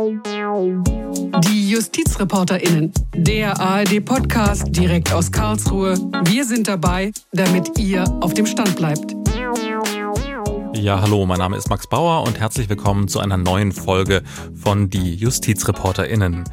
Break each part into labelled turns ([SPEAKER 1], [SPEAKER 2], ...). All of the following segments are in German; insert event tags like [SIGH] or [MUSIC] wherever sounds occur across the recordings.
[SPEAKER 1] Die JustizreporterInnen, der ARD-Podcast direkt aus Karlsruhe. Wir sind dabei, damit ihr auf dem Stand bleibt.
[SPEAKER 2] Ja, hallo, mein Name ist Max Bauer und herzlich willkommen zu einer neuen Folge von Die JustizreporterInnen.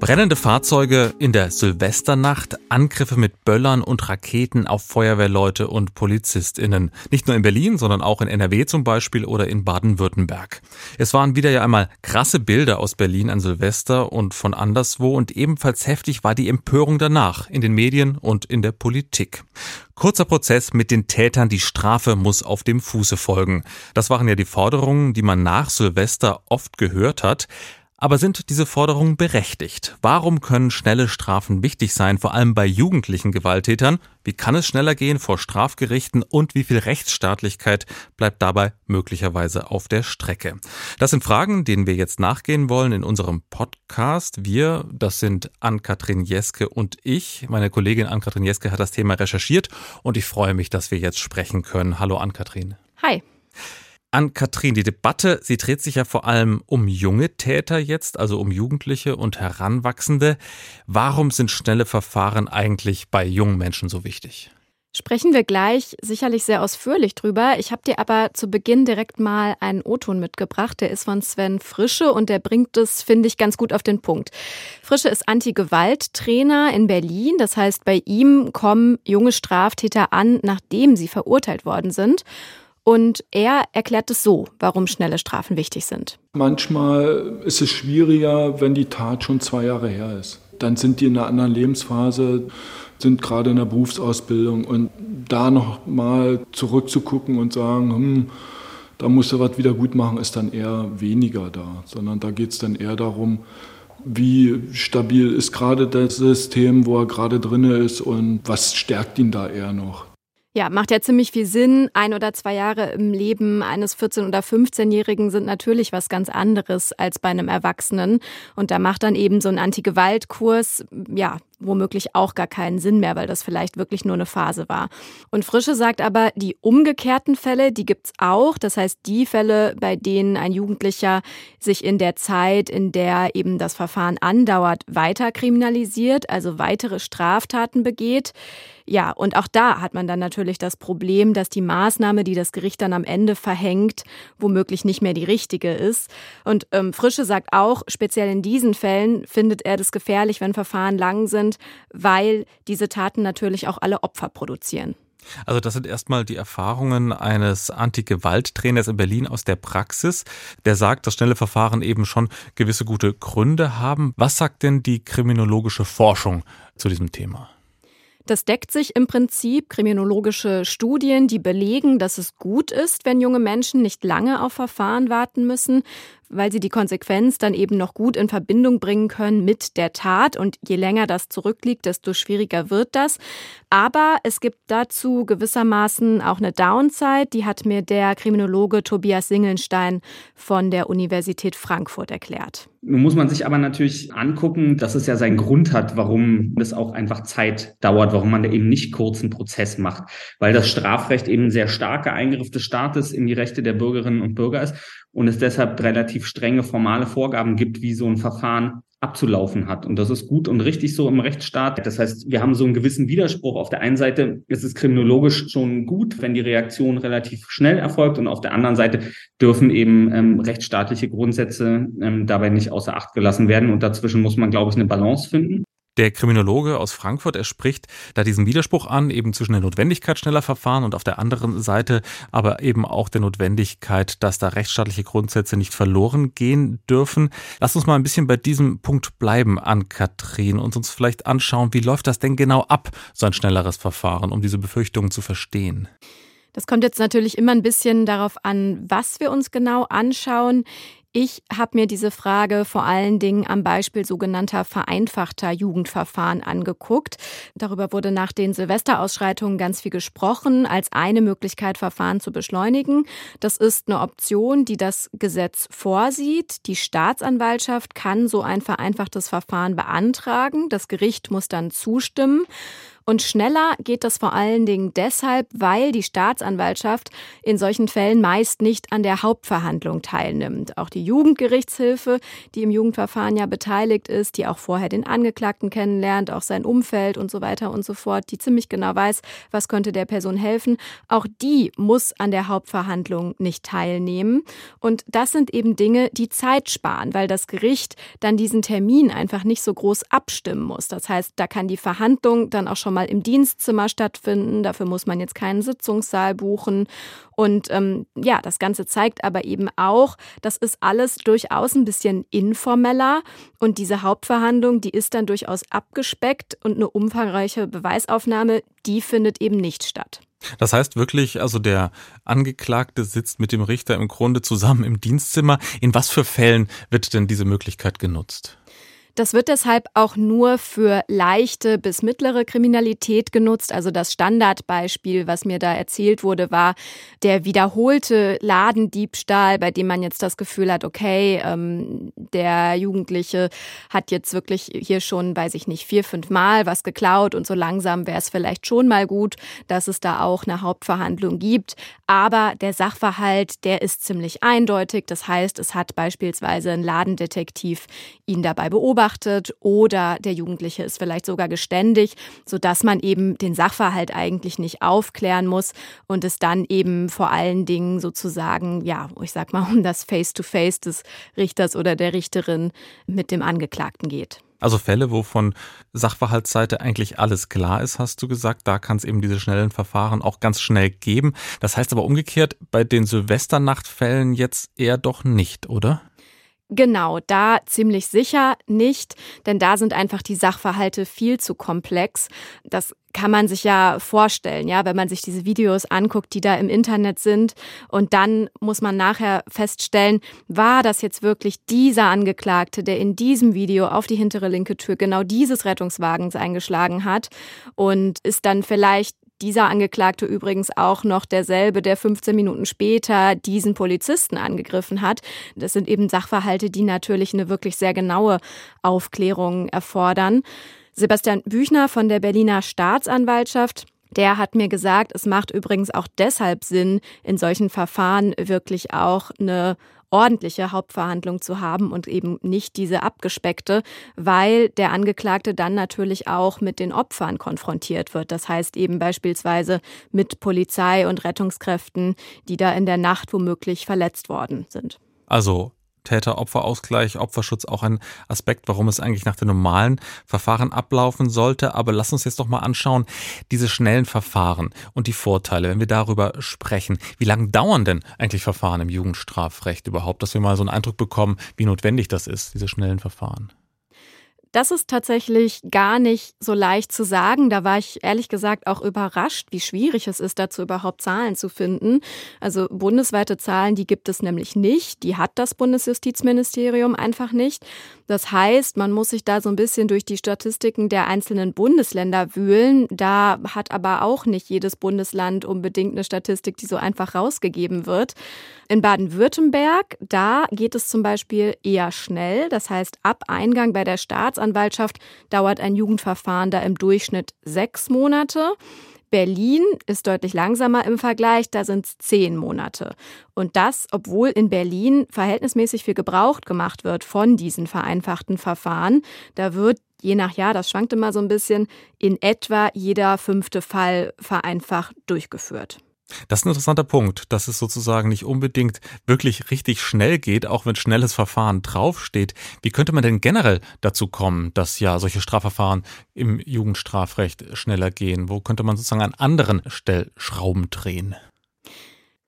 [SPEAKER 2] Brennende Fahrzeuge in der Silvesternacht, Angriffe mit Böllern und Raketen auf Feuerwehrleute und PolizistInnen. Nicht nur in Berlin, sondern auch in NRW zum Beispiel oder in Baden-Württemberg. Es waren wieder ja einmal krasse Bilder aus Berlin an Silvester und von anderswo und ebenfalls heftig war die Empörung danach in den Medien und in der Politik. Kurzer Prozess mit den Tätern, die Strafe muss auf dem Fuße folgen. Das waren ja die Forderungen, die man nach Silvester oft gehört hat. Aber sind diese Forderungen berechtigt? Warum können schnelle Strafen wichtig sein, vor allem bei jugendlichen Gewalttätern? Wie kann es schneller gehen vor Strafgerichten und wie viel Rechtsstaatlichkeit bleibt dabei möglicherweise auf der Strecke? Das sind Fragen, denen wir jetzt nachgehen wollen in unserem Podcast. Wir, das sind Ann-Kathrin Jeske und ich. Meine Kollegin Ann-Kathrin Jeske hat das Thema recherchiert und ich freue mich, dass wir jetzt sprechen können. Hallo Ann-Kathrin.
[SPEAKER 3] Hi
[SPEAKER 2] an Katrin. Die Debatte, sie dreht sich ja vor allem um junge Täter jetzt, also um Jugendliche und Heranwachsende. Warum sind schnelle Verfahren eigentlich bei jungen Menschen so wichtig?
[SPEAKER 3] Sprechen wir gleich sicherlich sehr ausführlich drüber. Ich habe dir aber zu Beginn direkt mal einen O-Ton mitgebracht. Der ist von Sven Frische und der bringt es, finde ich, ganz gut auf den Punkt. Frische ist Anti-Gewalt-Trainer in Berlin. Das heißt, bei ihm kommen junge Straftäter an, nachdem sie verurteilt worden sind. Und er erklärt es so, warum schnelle Strafen wichtig sind.
[SPEAKER 4] Manchmal ist es schwieriger, wenn die Tat schon zwei Jahre her ist. Dann sind die in einer anderen Lebensphase, sind gerade in der Berufsausbildung. Und da noch mal zurückzugucken und sagen, hm, da musst du was wieder gut machen, ist dann eher weniger da. Sondern da geht es dann eher darum, wie stabil ist gerade das System, wo er gerade drin ist und was stärkt ihn da eher noch.
[SPEAKER 3] Ja, macht ja ziemlich viel Sinn. Ein oder zwei Jahre im Leben eines 14- oder 15-Jährigen sind natürlich was ganz anderes als bei einem Erwachsenen. Und da macht dann eben so ein Anti-Gewalt-Kurs, ja, womöglich auch gar keinen Sinn mehr, weil das vielleicht wirklich nur eine Phase war. Und Frische sagt aber, die umgekehrten Fälle, die gibt's auch. Das heißt, die Fälle, bei denen ein Jugendlicher sich in der Zeit, in der eben das Verfahren andauert, weiter kriminalisiert, also weitere Straftaten begeht. Ja, und auch da hat man dann natürlich das Problem, dass die Maßnahme, die das Gericht dann am Ende verhängt, womöglich nicht mehr die richtige ist. Und ähm, Frische sagt auch, speziell in diesen Fällen findet er das gefährlich, wenn Verfahren lang sind sind, weil diese Taten natürlich auch alle Opfer produzieren.
[SPEAKER 2] Also das sind erstmal die Erfahrungen eines Anti-Gewalt-Trainers in Berlin aus der Praxis, der sagt, dass schnelle Verfahren eben schon gewisse gute Gründe haben. Was sagt denn die kriminologische Forschung zu diesem Thema?
[SPEAKER 3] Das deckt sich im Prinzip kriminologische Studien, die belegen, dass es gut ist, wenn junge Menschen nicht lange auf Verfahren warten müssen, weil sie die Konsequenz dann eben noch gut in Verbindung bringen können mit der Tat. Und je länger das zurückliegt, desto schwieriger wird das. Aber es gibt dazu gewissermaßen auch eine Downside. Die hat mir der Kriminologe Tobias Singelstein von der Universität Frankfurt erklärt.
[SPEAKER 5] Nun muss man sich aber natürlich angucken, dass es ja seinen Grund hat, warum es auch einfach Zeit dauert, warum man da eben nicht kurzen Prozess macht, weil das Strafrecht eben ein sehr starker Eingriff des Staates in die Rechte der Bürgerinnen und Bürger ist und es deshalb relativ strenge formale Vorgaben gibt, wie so ein Verfahren abzulaufen hat. Und das ist gut und richtig so im Rechtsstaat. Das heißt, wir haben so einen gewissen Widerspruch. Auf der einen Seite ist es kriminologisch schon gut, wenn die Reaktion relativ schnell erfolgt und auf der anderen Seite dürfen eben ähm, rechtsstaatliche Grundsätze ähm, dabei nicht außer Acht gelassen werden. Und dazwischen muss man, glaube ich, eine Balance finden.
[SPEAKER 2] Der Kriminologe aus Frankfurt, er spricht da diesen Widerspruch an, eben zwischen der Notwendigkeit schneller Verfahren und auf der anderen Seite aber eben auch der Notwendigkeit, dass da rechtsstaatliche Grundsätze nicht verloren gehen dürfen. Lass uns mal ein bisschen bei diesem Punkt bleiben an Katrin und uns vielleicht anschauen, wie läuft das denn genau ab, so ein schnelleres Verfahren, um diese Befürchtungen zu verstehen.
[SPEAKER 3] Das kommt jetzt natürlich immer ein bisschen darauf an, was wir uns genau anschauen. Ich habe mir diese Frage vor allen Dingen am Beispiel sogenannter vereinfachter Jugendverfahren angeguckt. Darüber wurde nach den Silvesterausschreitungen ganz viel gesprochen, als eine Möglichkeit, Verfahren zu beschleunigen. Das ist eine Option, die das Gesetz vorsieht. Die Staatsanwaltschaft kann so ein vereinfachtes Verfahren beantragen. Das Gericht muss dann zustimmen. Und schneller geht das vor allen Dingen deshalb, weil die Staatsanwaltschaft in solchen Fällen meist nicht an der Hauptverhandlung teilnimmt. Auch die Jugendgerichtshilfe, die im Jugendverfahren ja beteiligt ist, die auch vorher den Angeklagten kennenlernt, auch sein Umfeld und so weiter und so fort, die ziemlich genau weiß, was könnte der Person helfen, auch die muss an der Hauptverhandlung nicht teilnehmen. Und das sind eben Dinge, die Zeit sparen, weil das Gericht dann diesen Termin einfach nicht so groß abstimmen muss. Das heißt, da kann die Verhandlung dann auch schon mal im Dienstzimmer stattfinden. Dafür muss man jetzt keinen Sitzungssaal buchen. Und ähm, ja, das Ganze zeigt aber eben auch, das ist alles durchaus ein bisschen informeller. Und diese Hauptverhandlung, die ist dann durchaus abgespeckt und eine umfangreiche Beweisaufnahme, die findet eben nicht statt.
[SPEAKER 2] Das heißt wirklich, also der Angeklagte sitzt mit dem Richter im Grunde zusammen im Dienstzimmer. In was für Fällen wird denn diese Möglichkeit genutzt?
[SPEAKER 3] Das wird deshalb auch nur für leichte bis mittlere Kriminalität genutzt. Also das Standardbeispiel, was mir da erzählt wurde, war der wiederholte Ladendiebstahl, bei dem man jetzt das Gefühl hat, okay, ähm, der Jugendliche hat jetzt wirklich hier schon, weiß ich nicht, vier, fünf Mal was geklaut und so langsam wäre es vielleicht schon mal gut, dass es da auch eine Hauptverhandlung gibt. Aber der Sachverhalt, der ist ziemlich eindeutig. Das heißt, es hat beispielsweise ein Ladendetektiv ihn dabei beobachtet beobachtet oder der Jugendliche ist vielleicht sogar geständig, sodass man eben den Sachverhalt eigentlich nicht aufklären muss und es dann eben vor allen Dingen sozusagen, ja, ich sag mal, [LAUGHS] um das Face-to-Face -face des Richters oder der Richterin mit dem Angeklagten geht.
[SPEAKER 2] Also Fälle, wo von Sachverhaltsseite eigentlich alles klar ist, hast du gesagt, da kann es eben diese schnellen Verfahren auch ganz schnell geben. Das heißt aber umgekehrt, bei den Silvesternachtfällen jetzt eher doch nicht, oder?
[SPEAKER 3] Genau, da ziemlich sicher nicht, denn da sind einfach die Sachverhalte viel zu komplex. Das kann man sich ja vorstellen, ja, wenn man sich diese Videos anguckt, die da im Internet sind. Und dann muss man nachher feststellen, war das jetzt wirklich dieser Angeklagte, der in diesem Video auf die hintere linke Tür genau dieses Rettungswagens eingeschlagen hat und ist dann vielleicht dieser Angeklagte übrigens auch noch derselbe, der 15 Minuten später diesen Polizisten angegriffen hat. Das sind eben Sachverhalte, die natürlich eine wirklich sehr genaue Aufklärung erfordern. Sebastian Büchner von der Berliner Staatsanwaltschaft der hat mir gesagt, es macht übrigens auch deshalb Sinn, in solchen Verfahren wirklich auch eine ordentliche Hauptverhandlung zu haben und eben nicht diese abgespeckte, weil der Angeklagte dann natürlich auch mit den Opfern konfrontiert wird. Das heißt eben beispielsweise mit Polizei und Rettungskräften, die da in der Nacht womöglich verletzt worden sind.
[SPEAKER 2] Also Täter-Opfer-Ausgleich, Opferschutz auch ein Aspekt, warum es eigentlich nach den normalen Verfahren ablaufen sollte. Aber lass uns jetzt doch mal anschauen, diese schnellen Verfahren und die Vorteile, wenn wir darüber sprechen. Wie lange dauern denn eigentlich Verfahren im Jugendstrafrecht überhaupt, dass wir mal so einen Eindruck bekommen, wie notwendig das ist, diese schnellen Verfahren?
[SPEAKER 3] Das ist tatsächlich gar nicht so leicht zu sagen. Da war ich ehrlich gesagt auch überrascht, wie schwierig es ist, dazu überhaupt Zahlen zu finden. Also bundesweite Zahlen, die gibt es nämlich nicht. Die hat das Bundesjustizministerium einfach nicht. Das heißt, man muss sich da so ein bisschen durch die Statistiken der einzelnen Bundesländer wühlen. Da hat aber auch nicht jedes Bundesland unbedingt eine Statistik, die so einfach rausgegeben wird. In Baden-Württemberg, da geht es zum Beispiel eher schnell. Das heißt, ab Eingang bei der Staatsanwaltschaft dauert ein Jugendverfahren da im Durchschnitt sechs Monate. Berlin ist deutlich langsamer im Vergleich, da sind es zehn Monate. Und das, obwohl in Berlin verhältnismäßig viel gebraucht gemacht wird von diesen vereinfachten Verfahren. Da wird je nach Jahr, das schwankt immer so ein bisschen, in etwa jeder fünfte Fall vereinfacht durchgeführt.
[SPEAKER 2] Das ist ein interessanter Punkt, dass es sozusagen nicht unbedingt wirklich richtig schnell geht, auch wenn schnelles Verfahren draufsteht. Wie könnte man denn generell dazu kommen, dass ja solche Strafverfahren im Jugendstrafrecht schneller gehen? Wo könnte man sozusagen an anderen Stellschrauben drehen?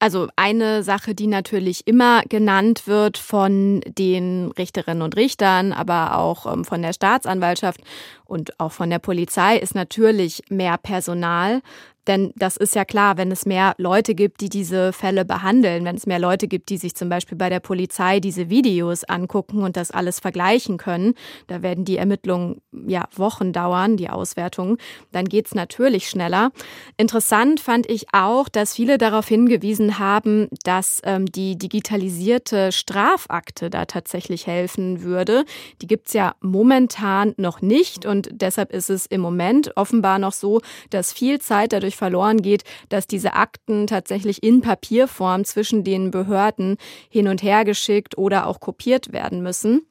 [SPEAKER 3] Also eine Sache, die natürlich immer genannt wird von den Richterinnen und Richtern, aber auch ähm, von der Staatsanwaltschaft und auch von der Polizei, ist natürlich mehr Personal. Denn das ist ja klar, wenn es mehr Leute gibt, die diese Fälle behandeln, wenn es mehr Leute gibt, die sich zum Beispiel bei der Polizei diese Videos angucken und das alles vergleichen können, da werden die Ermittlungen ja Wochen dauern, die Auswertungen, dann geht es natürlich schneller. Interessant fand ich auch, dass viele darauf hingewiesen haben, dass ähm, die digitalisierte Strafakte da tatsächlich helfen würde. Die gibt es ja momentan noch nicht und deshalb ist es im Moment offenbar noch so, dass viel Zeit dadurch dadurch verloren geht, dass diese Akten tatsächlich in Papierform zwischen den Behörden hin und her geschickt oder auch kopiert werden müssen.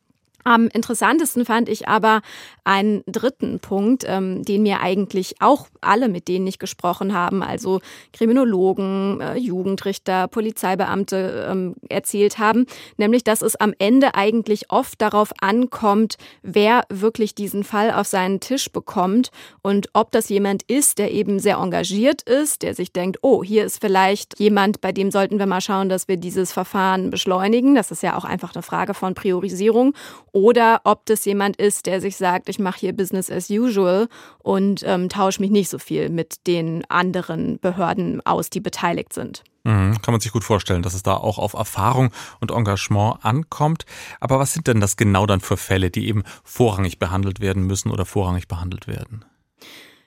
[SPEAKER 3] Am interessantesten fand ich aber einen dritten Punkt, ähm, den mir eigentlich auch alle, mit denen ich gesprochen habe, also Kriminologen, äh, Jugendrichter, Polizeibeamte ähm, erzählt haben, nämlich dass es am Ende eigentlich oft darauf ankommt, wer wirklich diesen Fall auf seinen Tisch bekommt und ob das jemand ist, der eben sehr engagiert ist, der sich denkt, oh, hier ist vielleicht jemand, bei dem sollten wir mal schauen, dass wir dieses Verfahren beschleunigen. Das ist ja auch einfach eine Frage von Priorisierung oder ob das jemand ist, der sich sagt, ich mache hier Business as usual und ähm, tausche mich nicht so viel mit den anderen Behörden aus, die beteiligt sind.
[SPEAKER 2] Mhm, kann man sich gut vorstellen, dass es da auch auf Erfahrung und Engagement ankommt. Aber was sind denn das genau dann für Fälle, die eben vorrangig behandelt werden müssen oder vorrangig behandelt werden?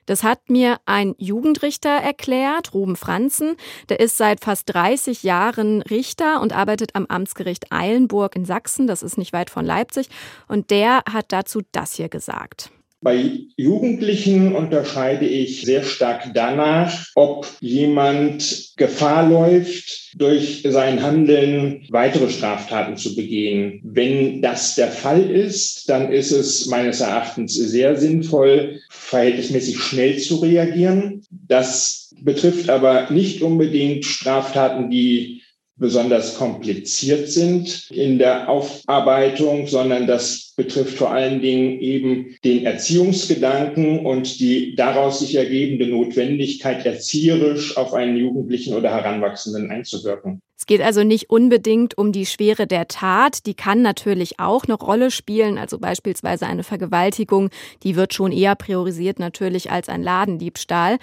[SPEAKER 3] Das hat mir ein Jugendrichter erklärt, Ruben Franzen. Der ist seit fast 30 Jahren Richter und arbeitet am Amtsgericht Eilenburg in Sachsen. Das ist nicht weit von Leipzig. Und der hat dazu das hier gesagt.
[SPEAKER 6] Bei Jugendlichen unterscheide ich sehr stark danach, ob jemand Gefahr läuft, durch sein Handeln weitere Straftaten zu begehen. Wenn das der Fall ist, dann ist es meines Erachtens sehr sinnvoll, verhältnismäßig schnell zu reagieren. Das betrifft aber nicht unbedingt Straftaten, die besonders kompliziert sind in der Aufarbeitung, sondern das betrifft vor allen Dingen eben den Erziehungsgedanken und die daraus sich ergebende Notwendigkeit, erzieherisch auf einen Jugendlichen oder Heranwachsenden einzuwirken.
[SPEAKER 3] Es geht also nicht unbedingt um die Schwere der Tat, die kann natürlich auch eine Rolle spielen, also beispielsweise eine Vergewaltigung, die wird schon eher priorisiert natürlich als ein Ladendiebstahl.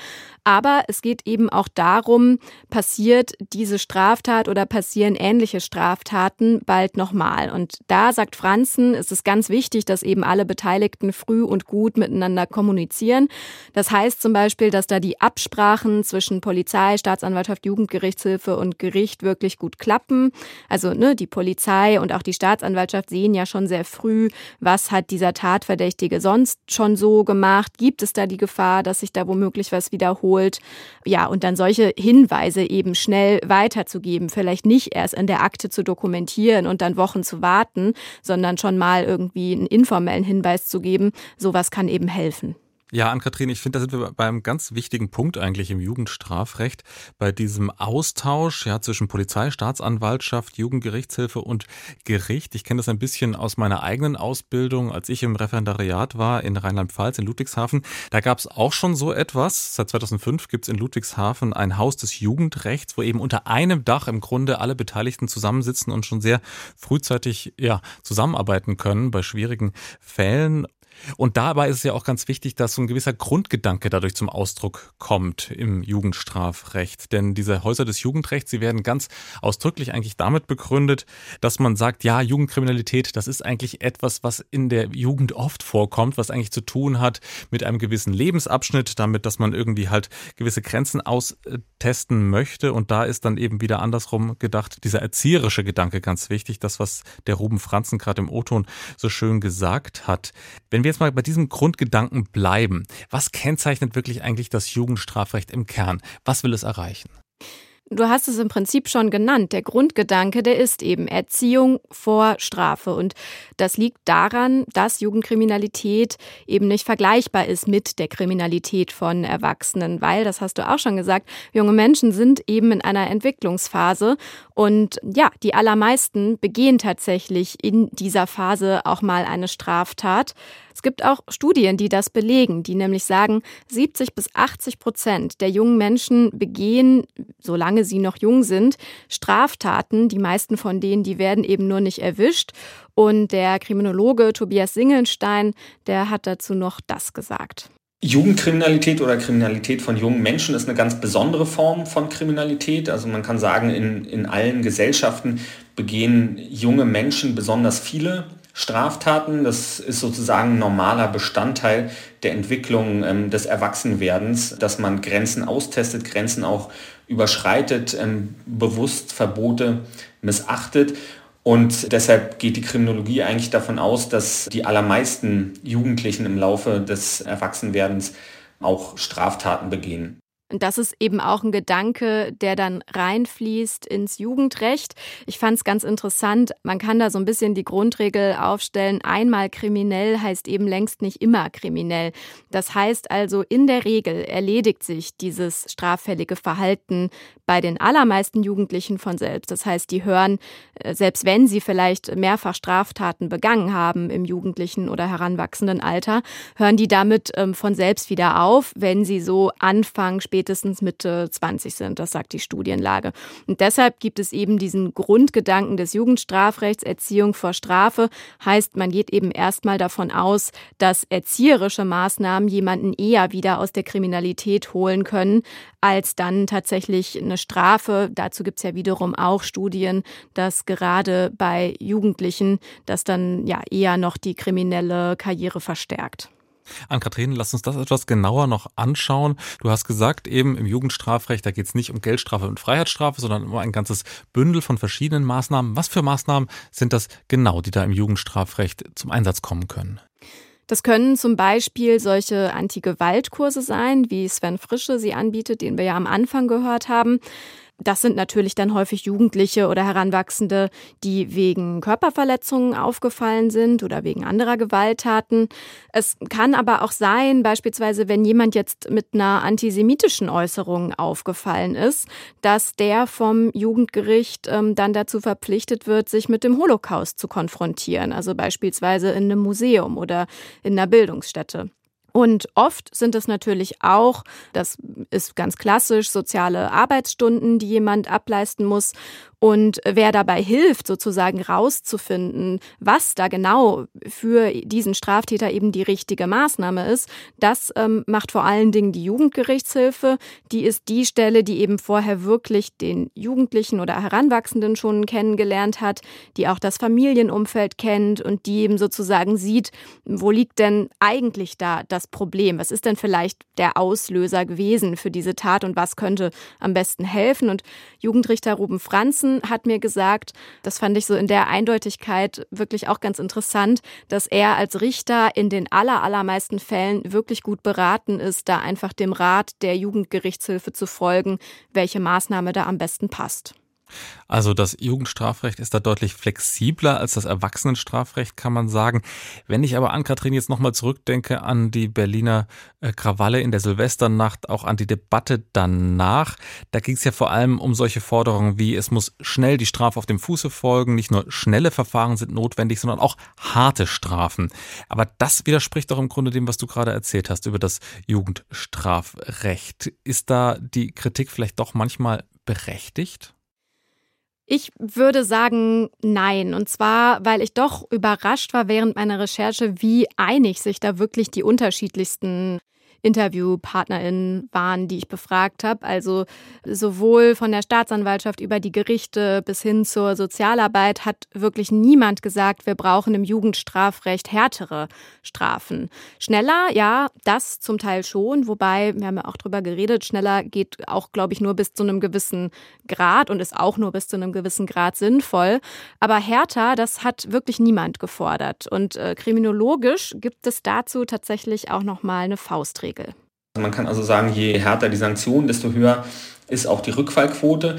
[SPEAKER 3] Aber es geht eben auch darum, passiert diese Straftat oder passieren ähnliche Straftaten bald nochmal. Und da sagt Franzen, ist es ganz wichtig, dass eben alle Beteiligten früh und gut miteinander kommunizieren. Das heißt zum Beispiel, dass da die Absprachen zwischen Polizei, Staatsanwaltschaft, Jugendgerichtshilfe und Gericht wirklich gut klappen. Also ne, die Polizei und auch die Staatsanwaltschaft sehen ja schon sehr früh, was hat dieser Tatverdächtige sonst schon so gemacht. Gibt es da die Gefahr, dass sich da womöglich was wiederholt? Ja, und dann solche Hinweise eben schnell weiterzugeben. Vielleicht nicht erst in der Akte zu dokumentieren und dann Wochen zu warten, sondern schon mal irgendwie einen informellen Hinweis zu geben. Sowas kann eben helfen.
[SPEAKER 2] Ja, Ann-Kathrin, ich finde, da sind wir bei einem ganz wichtigen Punkt eigentlich im Jugendstrafrecht, bei diesem Austausch ja, zwischen Polizei, Staatsanwaltschaft, Jugendgerichtshilfe und Gericht. Ich kenne das ein bisschen aus meiner eigenen Ausbildung, als ich im Referendariat war in Rheinland-Pfalz, in Ludwigshafen. Da gab es auch schon so etwas. Seit 2005 gibt es in Ludwigshafen ein Haus des Jugendrechts, wo eben unter einem Dach im Grunde alle Beteiligten zusammensitzen und schon sehr frühzeitig ja, zusammenarbeiten können bei schwierigen Fällen. Und dabei ist es ja auch ganz wichtig, dass so ein gewisser Grundgedanke dadurch zum Ausdruck kommt im Jugendstrafrecht. Denn diese Häuser des Jugendrechts, sie werden ganz ausdrücklich eigentlich damit begründet, dass man sagt, ja, Jugendkriminalität, das ist eigentlich etwas, was in der Jugend oft vorkommt, was eigentlich zu tun hat mit einem gewissen Lebensabschnitt, damit, dass man irgendwie halt gewisse Grenzen austesten möchte. Und da ist dann eben wieder andersrum gedacht, dieser erzieherische Gedanke ganz wichtig, das, was der Ruben Franzen gerade im O-Ton so schön gesagt hat. Wenn wir jetzt mal bei diesem Grundgedanken bleiben, was kennzeichnet wirklich eigentlich das Jugendstrafrecht im Kern? Was will es erreichen?
[SPEAKER 3] Du hast es im Prinzip schon genannt. Der Grundgedanke, der ist eben Erziehung vor Strafe. Und das liegt daran, dass Jugendkriminalität eben nicht vergleichbar ist mit der Kriminalität von Erwachsenen, weil, das hast du auch schon gesagt, junge Menschen sind eben in einer Entwicklungsphase. Und ja, die allermeisten begehen tatsächlich in dieser Phase auch mal eine Straftat. Es gibt auch Studien, die das belegen, die nämlich sagen, 70 bis 80 Prozent der jungen Menschen begehen, solange sie noch jung sind, Straftaten. Die meisten von denen, die werden eben nur nicht erwischt. Und der Kriminologe Tobias Singelstein, der hat dazu noch das gesagt.
[SPEAKER 5] Jugendkriminalität oder Kriminalität von jungen Menschen ist eine ganz besondere Form von Kriminalität. Also man kann sagen, in, in allen Gesellschaften begehen junge Menschen besonders viele Straftaten. Das ist sozusagen ein normaler Bestandteil der Entwicklung ähm, des Erwachsenwerdens, dass man Grenzen austestet, Grenzen auch überschreitet, ähm, bewusst Verbote missachtet. Und deshalb geht die Kriminologie eigentlich davon aus, dass die allermeisten Jugendlichen im Laufe des Erwachsenwerdens auch Straftaten begehen.
[SPEAKER 3] Und das ist eben auch ein Gedanke, der dann reinfließt ins Jugendrecht. Ich fand es ganz interessant. Man kann da so ein bisschen die Grundregel aufstellen. Einmal kriminell heißt eben längst nicht immer kriminell. Das heißt also, in der Regel erledigt sich dieses straffällige Verhalten bei den allermeisten Jugendlichen von selbst. Das heißt, die hören, äh, selbst wenn sie vielleicht mehrfach Straftaten begangen haben im jugendlichen oder heranwachsenden Alter, hören die damit ähm, von selbst wieder auf, wenn sie so anfangen, später spätestens Mitte 20 sind. Das sagt die Studienlage. Und deshalb gibt es eben diesen Grundgedanken des Jugendstrafrechts, Erziehung vor Strafe. Heißt, man geht eben erstmal davon aus, dass erzieherische Maßnahmen jemanden eher wieder aus der Kriminalität holen können, als dann tatsächlich eine Strafe. Dazu gibt es ja wiederum auch Studien, dass gerade bei Jugendlichen das dann ja eher noch die kriminelle Karriere verstärkt.
[SPEAKER 2] Ann-Kathrin, lass uns das etwas genauer noch anschauen. Du hast gesagt, eben im Jugendstrafrecht, da geht es nicht um Geldstrafe und Freiheitsstrafe, sondern um ein ganzes Bündel von verschiedenen Maßnahmen. Was für Maßnahmen sind das genau, die da im Jugendstrafrecht zum Einsatz kommen können?
[SPEAKER 3] Das können zum Beispiel solche Anti-Gewalt-Kurse sein, wie Sven Frische sie anbietet, den wir ja am Anfang gehört haben. Das sind natürlich dann häufig Jugendliche oder Heranwachsende, die wegen Körperverletzungen aufgefallen sind oder wegen anderer Gewalttaten. Es kann aber auch sein, beispielsweise wenn jemand jetzt mit einer antisemitischen Äußerung aufgefallen ist, dass der vom Jugendgericht ähm, dann dazu verpflichtet wird, sich mit dem Holocaust zu konfrontieren, also beispielsweise in einem Museum oder in einer Bildungsstätte. Und oft sind es natürlich auch, das ist ganz klassisch, soziale Arbeitsstunden, die jemand ableisten muss. Und wer dabei hilft, sozusagen rauszufinden, was da genau für diesen Straftäter eben die richtige Maßnahme ist, das ähm, macht vor allen Dingen die Jugendgerichtshilfe. Die ist die Stelle, die eben vorher wirklich den Jugendlichen oder Heranwachsenden schon kennengelernt hat, die auch das Familienumfeld kennt und die eben sozusagen sieht, wo liegt denn eigentlich da das Problem? Was ist denn vielleicht der Auslöser gewesen für diese Tat und was könnte am besten helfen? Und Jugendrichter Ruben Franzen Johnson hat mir gesagt, das fand ich so in der Eindeutigkeit wirklich auch ganz interessant, dass er als Richter in den aller, allermeisten Fällen wirklich gut beraten ist, da einfach dem Rat der Jugendgerichtshilfe zu folgen, welche Maßnahme da am besten passt.
[SPEAKER 2] Also das Jugendstrafrecht ist da deutlich flexibler als das Erwachsenenstrafrecht, kann man sagen. Wenn ich aber an Kathrin jetzt nochmal zurückdenke an die Berliner äh, Krawalle in der Silvesternacht, auch an die Debatte danach, da ging es ja vor allem um solche Forderungen wie, es muss schnell die Strafe auf dem Fuße folgen, nicht nur schnelle Verfahren sind notwendig, sondern auch harte Strafen. Aber das widerspricht doch im Grunde dem, was du gerade erzählt hast über das Jugendstrafrecht. Ist da die Kritik vielleicht doch manchmal berechtigt?
[SPEAKER 3] Ich würde sagen, nein. Und zwar, weil ich doch überrascht war während meiner Recherche, wie einig sich da wirklich die unterschiedlichsten InterviewpartnerInnen waren, die ich befragt habe. Also sowohl von der Staatsanwaltschaft über die Gerichte bis hin zur Sozialarbeit hat wirklich niemand gesagt, wir brauchen im Jugendstrafrecht härtere Strafen. Schneller, ja, das zum Teil schon, wobei, wir haben ja auch drüber geredet, schneller geht auch, glaube ich, nur bis zu einem gewissen Grad und ist auch nur bis zu einem gewissen Grad sinnvoll. Aber härter, das hat wirklich niemand gefordert. Und äh, kriminologisch gibt es dazu tatsächlich auch nochmal eine Faustregel. Regel.
[SPEAKER 5] Man kann also sagen, je härter die Sanktionen, desto höher ist auch die Rückfallquote.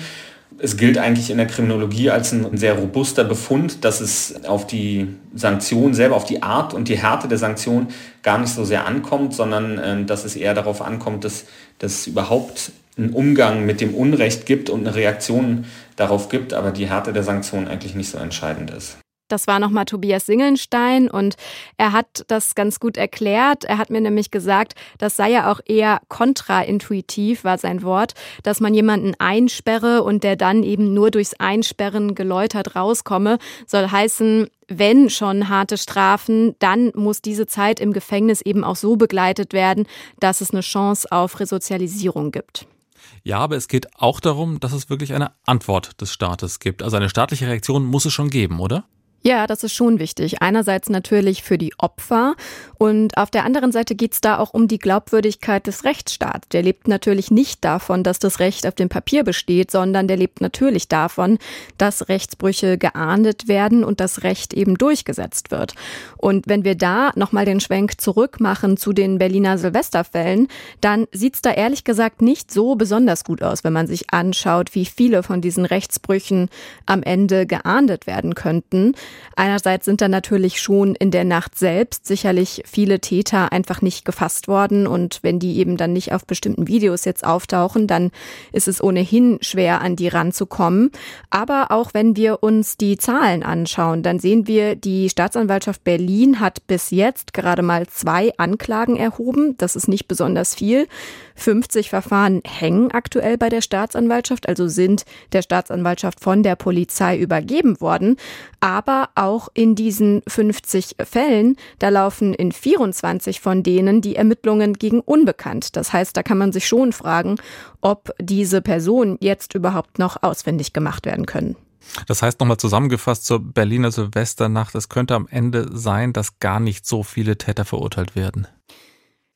[SPEAKER 5] Es gilt eigentlich in der Kriminologie als ein sehr robuster Befund, dass es auf die Sanktion selber, auf die Art und die Härte der Sanktion gar nicht so sehr ankommt, sondern äh, dass es eher darauf ankommt, dass, dass es überhaupt einen Umgang mit dem Unrecht gibt und eine Reaktion darauf gibt, aber die Härte der Sanktion eigentlich nicht so entscheidend ist.
[SPEAKER 3] Das war nochmal Tobias Singelnstein und er hat das ganz gut erklärt. Er hat mir nämlich gesagt, das sei ja auch eher kontraintuitiv, war sein Wort, dass man jemanden einsperre und der dann eben nur durchs Einsperren geläutert rauskomme. Soll heißen, wenn schon harte Strafen, dann muss diese Zeit im Gefängnis eben auch so begleitet werden, dass es eine Chance auf Resozialisierung gibt.
[SPEAKER 2] Ja, aber es geht auch darum, dass es wirklich eine Antwort des Staates gibt. Also eine staatliche Reaktion muss es schon geben, oder?
[SPEAKER 3] Ja, das ist schon wichtig. Einerseits natürlich für die Opfer und auf der anderen Seite geht es da auch um die Glaubwürdigkeit des Rechtsstaats. Der lebt natürlich nicht davon, dass das Recht auf dem Papier besteht, sondern der lebt natürlich davon, dass Rechtsbrüche geahndet werden und das Recht eben durchgesetzt wird. Und wenn wir da nochmal den Schwenk zurück machen zu den Berliner Silvesterfällen, dann sieht's da ehrlich gesagt nicht so besonders gut aus, wenn man sich anschaut, wie viele von diesen Rechtsbrüchen am Ende geahndet werden könnten. Einerseits sind da natürlich schon in der Nacht selbst sicherlich viele Täter einfach nicht gefasst worden und wenn die eben dann nicht auf bestimmten Videos jetzt auftauchen, dann ist es ohnehin schwer an die ranzukommen. Aber auch wenn wir uns die Zahlen anschauen, dann sehen wir, die Staatsanwaltschaft Berlin hat bis jetzt gerade mal zwei Anklagen erhoben. Das ist nicht besonders viel. 50 Verfahren hängen aktuell bei der Staatsanwaltschaft, also sind der Staatsanwaltschaft von der Polizei übergeben worden. Aber auch in diesen 50 Fällen, da laufen in 24 von denen die Ermittlungen gegen Unbekannt. Das heißt, da kann man sich schon fragen, ob diese Personen jetzt überhaupt noch auswendig gemacht werden können.
[SPEAKER 2] Das heißt nochmal zusammengefasst zur Berliner Silvesternacht, es könnte am Ende sein, dass gar nicht so viele Täter verurteilt werden.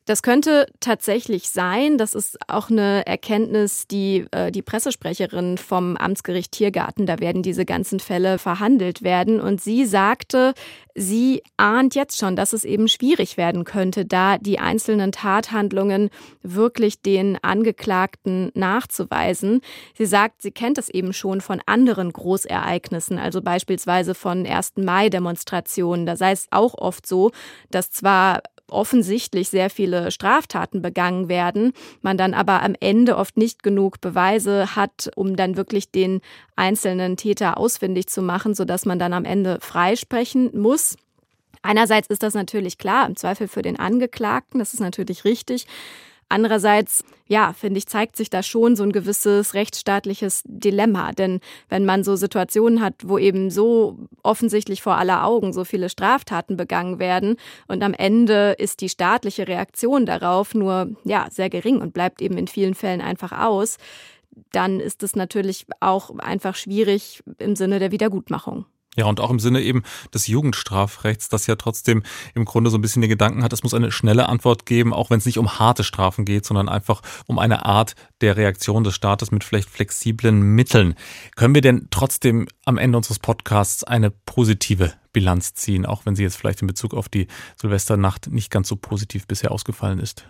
[SPEAKER 3] Das könnte tatsächlich sein. Das ist auch eine Erkenntnis, die äh, die Pressesprecherin vom Amtsgericht Tiergarten, da werden diese ganzen Fälle verhandelt werden. Und sie sagte, sie ahnt jetzt schon, dass es eben schwierig werden könnte, da die einzelnen Tathandlungen wirklich den Angeklagten nachzuweisen. Sie sagt, sie kennt es eben schon von anderen Großereignissen, also beispielsweise von 1. Mai-Demonstrationen. Da sei es auch oft so, dass zwar offensichtlich sehr viele Straftaten begangen werden, man dann aber am Ende oft nicht genug Beweise hat, um dann wirklich den einzelnen Täter ausfindig zu machen, sodass man dann am Ende freisprechen muss. Einerseits ist das natürlich klar, im Zweifel für den Angeklagten, das ist natürlich richtig. Andererseits, ja, finde ich, zeigt sich da schon so ein gewisses rechtsstaatliches Dilemma. Denn wenn man so Situationen hat, wo eben so offensichtlich vor aller Augen so viele Straftaten begangen werden und am Ende ist die staatliche Reaktion darauf nur, ja, sehr gering und bleibt eben in vielen Fällen einfach aus, dann ist es natürlich auch einfach schwierig im Sinne der Wiedergutmachung.
[SPEAKER 2] Ja, und auch im Sinne eben des Jugendstrafrechts, das ja trotzdem im Grunde so ein bisschen den Gedanken hat, es muss eine schnelle Antwort geben, auch wenn es nicht um harte Strafen geht, sondern einfach um eine Art der Reaktion des Staates mit vielleicht flexiblen Mitteln. Können wir denn trotzdem am Ende unseres Podcasts eine positive Bilanz ziehen, auch wenn sie jetzt vielleicht in Bezug auf die Silvesternacht nicht ganz so positiv bisher ausgefallen ist?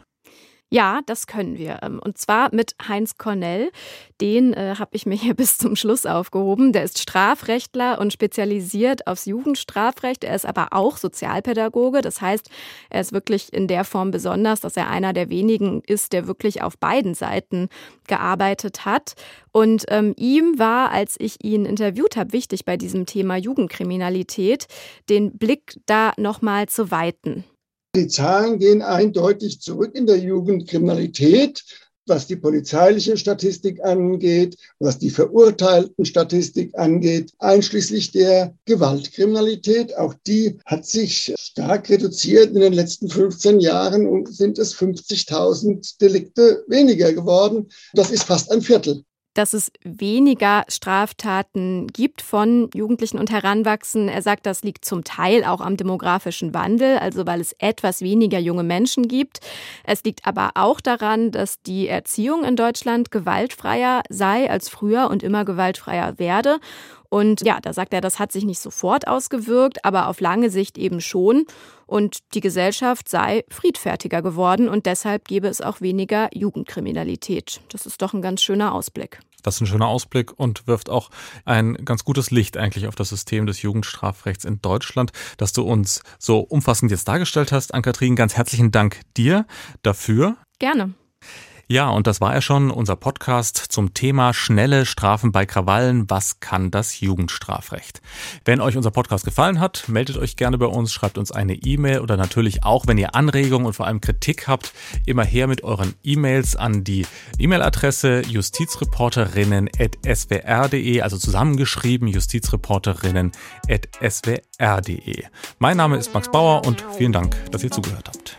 [SPEAKER 3] Ja, das können wir. Ähm, und zwar mit Heinz Cornell. Den äh, habe ich mir hier [LAUGHS] bis zum Schluss aufgehoben. Der ist Strafrechtler und spezialisiert aufs Jugendstrafrecht. Er ist aber auch Sozialpädagoge. Das heißt, er ist wirklich in der Form besonders, dass er einer der wenigen ist, der wirklich auf beiden Seiten gearbeitet hat. Und ähm, ihm war, als ich ihn interviewt habe, wichtig bei diesem Thema Jugendkriminalität, den Blick da nochmal zu weiten.
[SPEAKER 7] Die Zahlen gehen eindeutig zurück in der Jugendkriminalität, was die polizeiliche Statistik angeht, was die verurteilten Statistik angeht, einschließlich der Gewaltkriminalität. Auch die hat sich stark reduziert in den letzten 15 Jahren und sind es 50.000 Delikte weniger geworden. Das ist fast ein Viertel
[SPEAKER 3] dass es weniger Straftaten gibt von Jugendlichen und Heranwachsenden. Er sagt, das liegt zum Teil auch am demografischen Wandel, also weil es etwas weniger junge Menschen gibt. Es liegt aber auch daran, dass die Erziehung in Deutschland gewaltfreier sei als früher und immer gewaltfreier werde. Und ja, da sagt er, das hat sich nicht sofort ausgewirkt, aber auf lange Sicht eben schon. Und die Gesellschaft sei friedfertiger geworden und deshalb gäbe es auch weniger Jugendkriminalität. Das ist doch ein ganz schöner Ausblick.
[SPEAKER 2] Das ist ein schöner Ausblick und wirft auch ein ganz gutes Licht eigentlich auf das System des Jugendstrafrechts in Deutschland, das du uns so umfassend jetzt dargestellt hast. Ann-Kathrin, ganz herzlichen Dank dir dafür.
[SPEAKER 3] Gerne.
[SPEAKER 2] Ja, und das war ja schon unser Podcast zum Thema schnelle Strafen bei Krawallen. Was kann das Jugendstrafrecht? Wenn euch unser Podcast gefallen hat, meldet euch gerne bei uns, schreibt uns eine E-Mail oder natürlich auch, wenn ihr Anregungen und vor allem Kritik habt, immer her mit euren E-Mails an die E-Mail-Adresse justizreporterinnen.swr.de, also zusammengeschrieben justizreporterinnen.swr.de. Mein Name ist Max Bauer und vielen Dank, dass ihr zugehört habt.